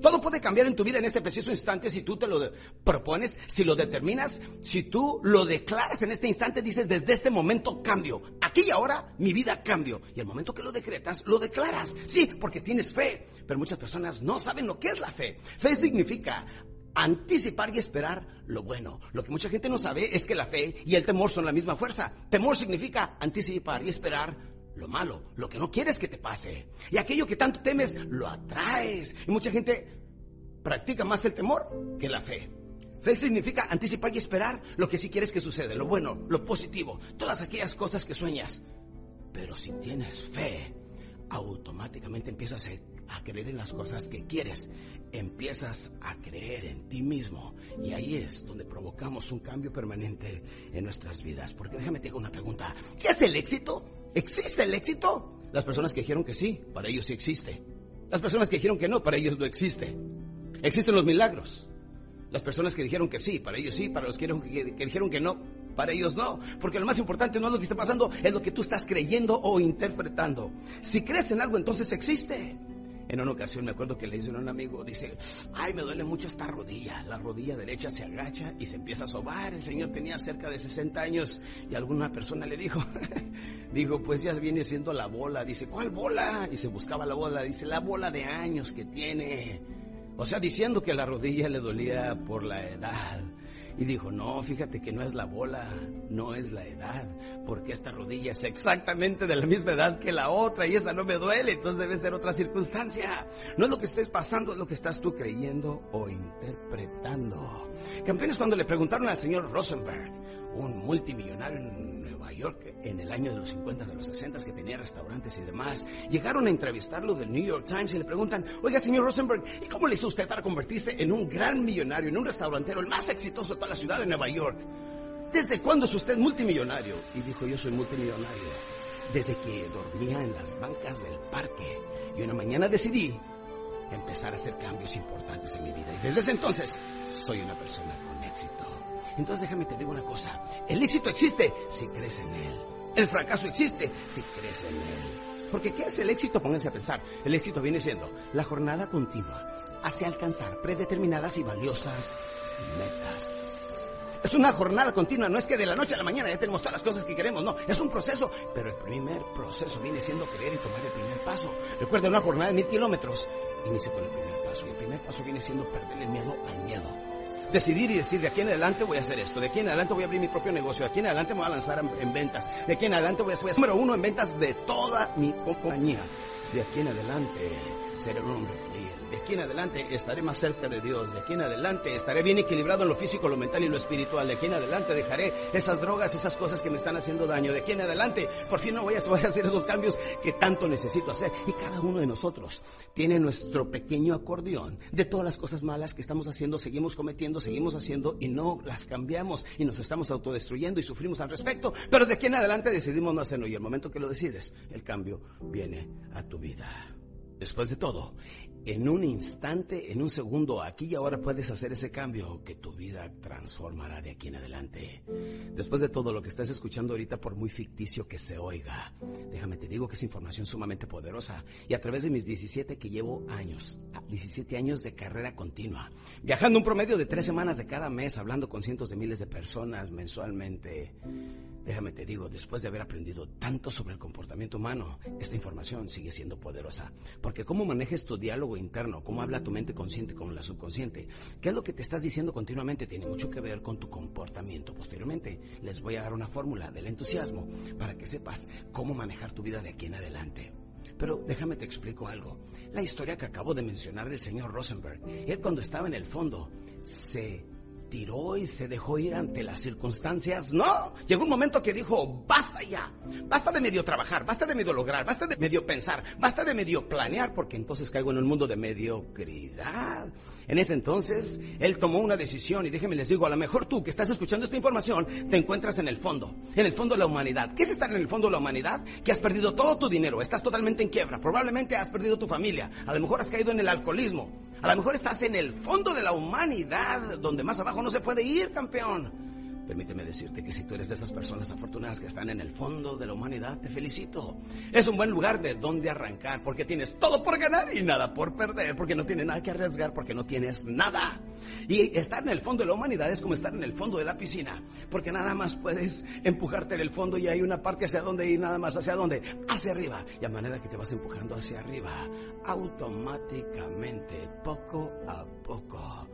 Todo puede cambiar en tu vida en este preciso instante si tú te lo propones, si lo determinas, si tú lo declaras en este instante, dices desde este momento cambio. Aquí y ahora mi vida cambio. Y el momento que lo decretas, lo declaras. Sí, porque tienes fe. Pero muchas personas no saben lo que es la fe. Fe significa anticipar y esperar lo bueno. Lo que mucha gente no sabe es que la fe y el temor son la misma fuerza. Temor significa anticipar y esperar lo malo, lo que no quieres que te pase. Y aquello que tanto temes, lo atraes. Y mucha gente practica más el temor que la fe. Fe significa anticipar y esperar lo que sí quieres que suceda, lo bueno, lo positivo, todas aquellas cosas que sueñas. Pero si tienes fe, automáticamente empiezas a- creer en las cosas que quieres. Empiezas a creer en ti mismo. Y ahí es donde provocamos un cambio permanente en nuestras vidas. Porque déjame te digo una pregunta. ¿Qué es el éxito? ¿Existe el éxito? Las personas que dijeron que sí, para ellos sí existe. Las personas que dijeron que no, para ellos no existe. Existen los milagros. Las personas que dijeron que sí, para ellos sí, para los que, que- que dijeron que no, para ellos no. Porque lo más importante no es lo que está pasando, es lo que tú estás creyendo o interpretando. Si crees en algo, entonces existe. En una ocasión me acuerdo que le hice a un amigo, dice, ay, me duele mucho esta rodilla. La rodilla derecha se agacha y se empieza a sobar. El señor tenía cerca de 60 años y alguna persona le dijo, dijo, pues ya viene siendo la bola. Dice, ¿cuál bola? Y se buscaba la bola. Dice, la bola de años que tiene. O sea, diciendo que la rodilla le dolía por la edad. Y dijo, no, fíjate que no es la bola, no es la edad, porque esta rodilla es exactamente de la misma edad que la otra y esa no me duele, entonces debe ser otra circunstancia. No es lo que estés pasando, es lo que estás tú creyendo o interpretando. Campeones, cuando le preguntaron al señor Rosenberg, un multimillonario en Nueva York en el año de los 50, de los 60, que tenía restaurantes y demás, llegaron a entrevistarlo del New York Times y le preguntan, oiga, señor Rosenberg, ¿y cómo le hizo usted para convertirse en un gran millonario, en un restaurantero, el más exitoso de toda la ciudad de Nueva York? ¿Desde cuándo es usted multimillonario? Y dijo, yo soy multimillonario desde que dormía en las bancas del parque. Y una mañana decidí empezar a hacer cambios importantes en mi vida. Y desde ese entonces soy una persona con éxito. Entonces déjame te digo una cosa. El éxito existe si crees en él. El fracaso existe si crees en él. Porque ¿qué es el éxito? Pónganse a pensar. El éxito viene siendo la jornada continua hacia alcanzar predeterminadas y valiosas metas. Es una jornada continua, no es que de la noche a la mañana ya tenemos todas las cosas que queremos, no, es un proceso, pero el primer proceso viene siendo creer y tomar el primer paso. Recuerda una jornada de mil kilómetros, inicia con el primer paso, y el primer paso viene siendo perder el miedo al miedo. Decidir y decir, de aquí en adelante voy a hacer esto, de aquí en adelante voy a abrir mi propio negocio, de aquí en adelante me voy a lanzar en, en ventas, de aquí en adelante voy a ser número uno en ventas de toda mi compañía, de aquí en adelante seré un hombre fiel. De aquí en adelante estaré más cerca de Dios. De aquí en adelante estaré bien equilibrado en lo físico, lo mental y lo espiritual. De aquí en adelante dejaré esas drogas, esas cosas que me están haciendo daño. De aquí en adelante, por fin no voy a, voy a hacer esos cambios que tanto necesito hacer. Y cada uno de nosotros tiene nuestro pequeño acordeón de todas las cosas malas que estamos haciendo, seguimos cometiendo, seguimos haciendo y no las cambiamos y nos estamos autodestruyendo y sufrimos al respecto. Pero de aquí en adelante decidimos no hacerlo y el momento que lo decides, el cambio viene a tu vida. Después de todo, en un instante, en un segundo, aquí y ahora puedes hacer ese cambio que tu vida transformará de aquí en adelante. Después de todo lo que estás escuchando ahorita, por muy ficticio que se oiga, déjame te digo que es información sumamente poderosa. Y a través de mis 17 que llevo años, 17 años de carrera continua, viajando un promedio de tres semanas de cada mes, hablando con cientos de miles de personas mensualmente, déjame te digo, después de haber aprendido tanto sobre el comportamiento humano, esta información sigue siendo poderosa. Porque cómo manejes tu diálogo interno, cómo habla tu mente consciente con la subconsciente, qué es lo que te estás diciendo continuamente, tiene mucho que ver con tu comportamiento. Posteriormente les voy a dar una fórmula del entusiasmo para que sepas cómo manejar tu vida de aquí en adelante. Pero déjame te explico algo. La historia que acabo de mencionar del señor Rosenberg, él cuando estaba en el fondo se tiró y se dejó ir ante las circunstancias. No, llegó un momento que dijo, basta ya, basta de medio trabajar, basta de medio lograr, basta de medio pensar, basta de medio planear, porque entonces caigo en un mundo de mediocridad. En ese entonces, él tomó una decisión y déjenme les digo, a lo mejor tú que estás escuchando esta información, te encuentras en el fondo, en el fondo de la humanidad. ¿Qué es estar en el fondo de la humanidad? Que has perdido todo tu dinero, estás totalmente en quiebra, probablemente has perdido tu familia, a lo mejor has caído en el alcoholismo, a lo mejor estás en el fondo de la humanidad, donde más abajo no se puede ir, campeón. Permíteme decirte que si tú eres de esas personas afortunadas que están en el fondo de la humanidad, te felicito. Es un buen lugar de donde arrancar, porque tienes todo por ganar y nada por perder, porque no tienes nada que arriesgar, porque no tienes nada. Y estar en el fondo de la humanidad es como estar en el fondo de la piscina, porque nada más puedes empujarte en el fondo y hay una parte hacia donde ir, nada más hacia dónde, hacia arriba. Y a manera que te vas empujando hacia arriba, automáticamente, poco a poco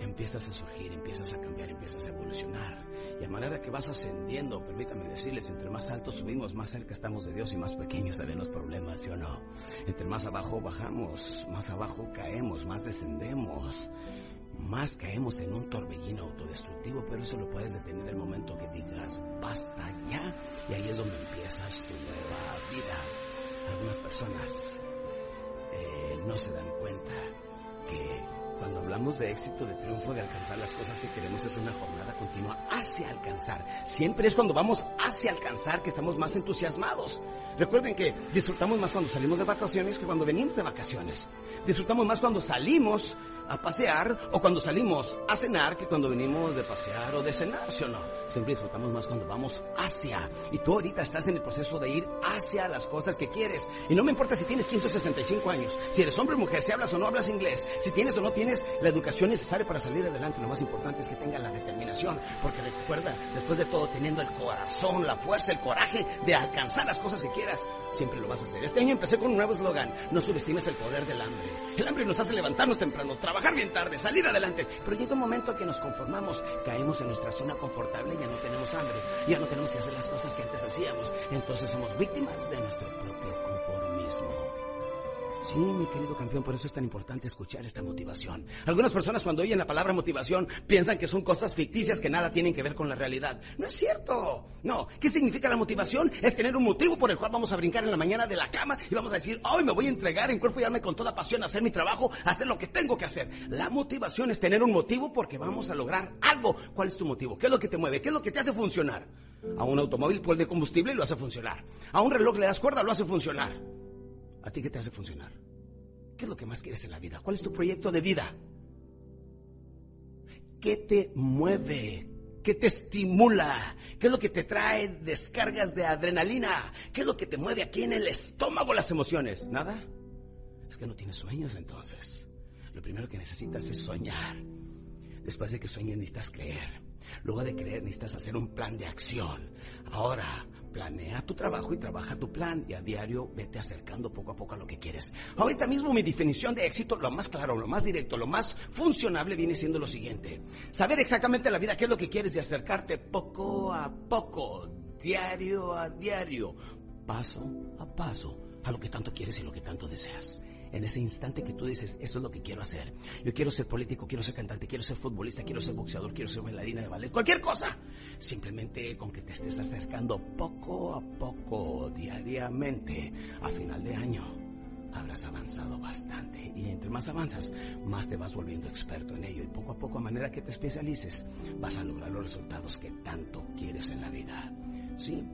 empiezas a surgir, empiezas a cambiar, empiezas a evolucionar. Y a manera que vas ascendiendo, permítame decirles, entre más alto subimos, más cerca estamos de Dios y más pequeños salen los problemas, ¿sí o no? Entre más abajo bajamos, más abajo caemos, más descendemos, más caemos en un torbellino autodestructivo, pero eso lo puedes detener el momento que digas, basta ya, y ahí es donde empiezas tu nueva vida. Algunas personas eh, no se dan cuenta que cuando hablamos de éxito, de triunfo, de alcanzar las cosas que queremos, es una jornada continua hacia alcanzar. Siempre es cuando vamos hacia alcanzar que estamos más entusiasmados. Recuerden que disfrutamos más cuando salimos de vacaciones que cuando venimos de vacaciones. Disfrutamos más cuando salimos a pasear o cuando salimos a cenar que cuando venimos de pasear o de cenar, ¿sí o no? Siempre disfrutamos más cuando vamos hacia. Y tú ahorita estás en el proceso de ir hacia las cosas que quieres. Y no me importa si tienes 15 o 65 años, si eres hombre o mujer, si hablas o no hablas inglés, si tienes o no tienes la educación necesaria para salir adelante. Lo más importante es que tengas la determinación. Porque recuerda, después de todo, teniendo el corazón, la fuerza, el coraje de alcanzar las cosas que quieras, siempre lo vas a hacer. Este año empecé con un nuevo eslogan. No subestimes el poder del hambre. El hambre nos hace levantarnos temprano, trabajar bien tarde, salir adelante. Pero llega un momento que nos conformamos, caemos en nuestra zona confortable, ya no tenemos hambre, ya no tenemos que hacer las cosas que antes hacíamos. Entonces somos víctimas de nuestro propio conformismo. Sí, mi querido campeón, por eso es tan importante escuchar esta motivación. Algunas personas cuando oyen la palabra motivación piensan que son cosas ficticias que nada tienen que ver con la realidad. No es cierto. No. ¿Qué significa la motivación? Es tener un motivo por el cual vamos a brincar en la mañana de la cama y vamos a decir, hoy me voy a entregar en cuerpo y alma con toda pasión a hacer mi trabajo, a hacer lo que tengo que hacer. La motivación es tener un motivo porque vamos a lograr algo. ¿Cuál es tu motivo? ¿Qué es lo que te mueve? ¿Qué es lo que te hace funcionar? A un automóvil de combustible lo hace funcionar. A un reloj le das cuerda, lo hace funcionar. ¿A ti qué te hace funcionar? ¿Qué es lo que más quieres en la vida? ¿Cuál es tu proyecto de vida? ¿Qué te mueve? ¿Qué te estimula? ¿Qué es lo que te trae descargas de adrenalina? ¿Qué es lo que te mueve aquí en el estómago las emociones? ¿Nada? Es que no tienes sueños entonces. Lo primero que necesitas es soñar. Después de que sueñes necesitas creer. Luego de creer necesitas hacer un plan de acción. Ahora, planea tu trabajo y trabaja tu plan y a diario vete acercando poco a poco a lo que quieres. Ahorita mismo mi definición de éxito, lo más claro, lo más directo, lo más funcionable viene siendo lo siguiente. Saber exactamente la vida, qué es lo que quieres y acercarte poco a poco, diario a diario, paso a paso a lo que tanto quieres y lo que tanto deseas en ese instante que tú dices, eso es lo que quiero hacer. Yo quiero ser político, quiero ser cantante, quiero ser futbolista, quiero ser boxeador, quiero ser bailarina de ballet, cualquier cosa. Simplemente con que te estés acercando poco a poco, diariamente, a final de año, habrás avanzado bastante. Y entre más avanzas, más te vas volviendo experto en ello. Y poco a poco, a manera que te especialices, vas a lograr los resultados que tanto quieres en la vida. Sí,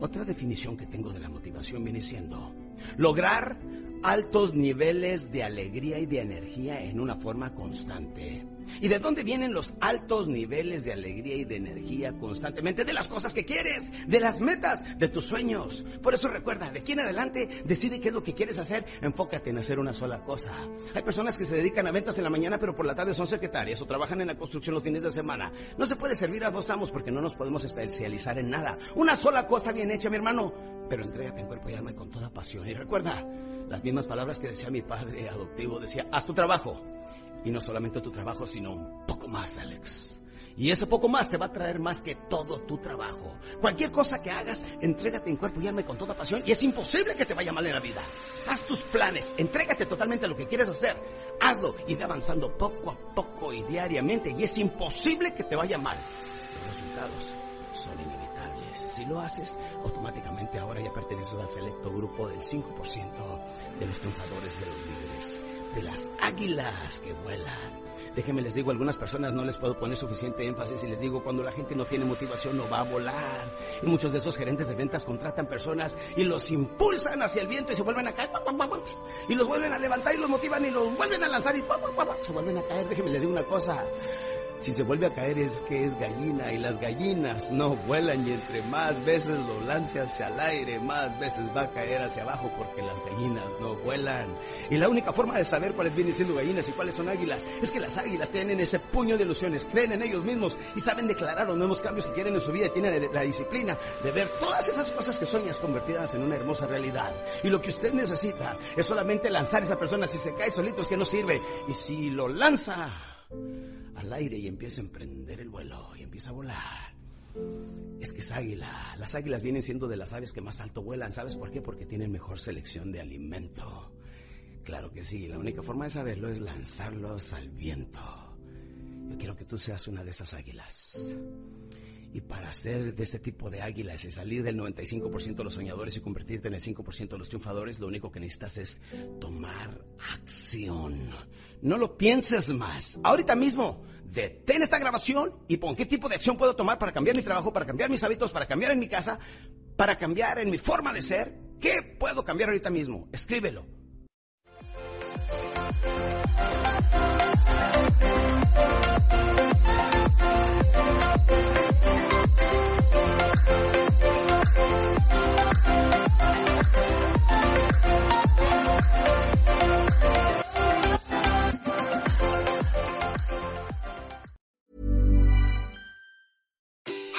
otra definición que tengo de la motivación viene siendo Lograr altos niveles de alegría y de energía en una forma constante. ¿Y de dónde vienen los altos niveles de alegría y de energía constantemente? De las cosas que quieres, de las metas, de tus sueños. Por eso recuerda, de aquí en adelante, decide qué es lo que quieres hacer, enfócate en hacer una sola cosa. Hay personas que se dedican a ventas en la mañana, pero por la tarde son secretarias o trabajan en la construcción los fines de semana. No se puede servir a dos amos porque no nos podemos especializar en nada. Una sola cosa bien hecha, mi hermano, pero entrégate en cuerpo y alma y con toda pasión. Y recuerda, las mismas palabras que decía mi padre adoptivo, decía, haz tu trabajo y no solamente tu trabajo, sino un poco más, Alex. Y ese poco más te va a traer más que todo tu trabajo. Cualquier cosa que hagas, entrégate en cuerpo y alma con toda pasión y es imposible que te vaya mal en la vida. Haz tus planes, entrégate totalmente a lo que quieres hacer. Hazlo y ve avanzando poco a poco y diariamente y es imposible que te vaya mal. Los resultados son inevitables. Si lo haces, automáticamente ahora ya perteneces al selecto grupo del 5% de los triunfadores de los líderes de las águilas que vuelan. Déjenme les digo, a algunas personas no les puedo poner suficiente énfasis y les digo, cuando la gente no tiene motivación no va a volar. Y muchos de esos gerentes de ventas contratan personas y los impulsan hacia el viento y se vuelven a caer. Y los vuelven a levantar y los motivan y los vuelven a lanzar y se vuelven a caer. Déjenme les digo una cosa. Si se vuelve a caer es que es gallina y las gallinas no vuelan y entre más veces lo lance hacia el aire, más veces va a caer hacia abajo porque las gallinas no vuelan. Y la única forma de saber cuáles vienen siendo gallinas y cuáles son águilas es que las águilas tienen ese puño de ilusiones, creen en ellos mismos y saben declarar los nuevos cambios que quieren en su vida y tienen la disciplina de ver todas esas cosas que sueñas convertidas en una hermosa realidad. Y lo que usted necesita es solamente lanzar a esa persona. Si se cae solito es que no sirve. Y si lo lanza al aire y empieza a emprender el vuelo y empieza a volar. Es que es águila. Las águilas vienen siendo de las aves que más alto vuelan. ¿Sabes por qué? Porque tienen mejor selección de alimento. Claro que sí. La única forma de saberlo es lanzarlos al viento. Yo quiero que tú seas una de esas águilas. Y para ser de ese tipo de águilas y salir del 95% de los soñadores y convertirte en el 5% de los triunfadores, lo único que necesitas es tomar acción. No lo pienses más. Ahorita mismo, detén esta grabación y pon qué tipo de acción puedo tomar para cambiar mi trabajo, para cambiar mis hábitos, para cambiar en mi casa, para cambiar en mi forma de ser. ¿Qué puedo cambiar ahorita mismo? Escríbelo.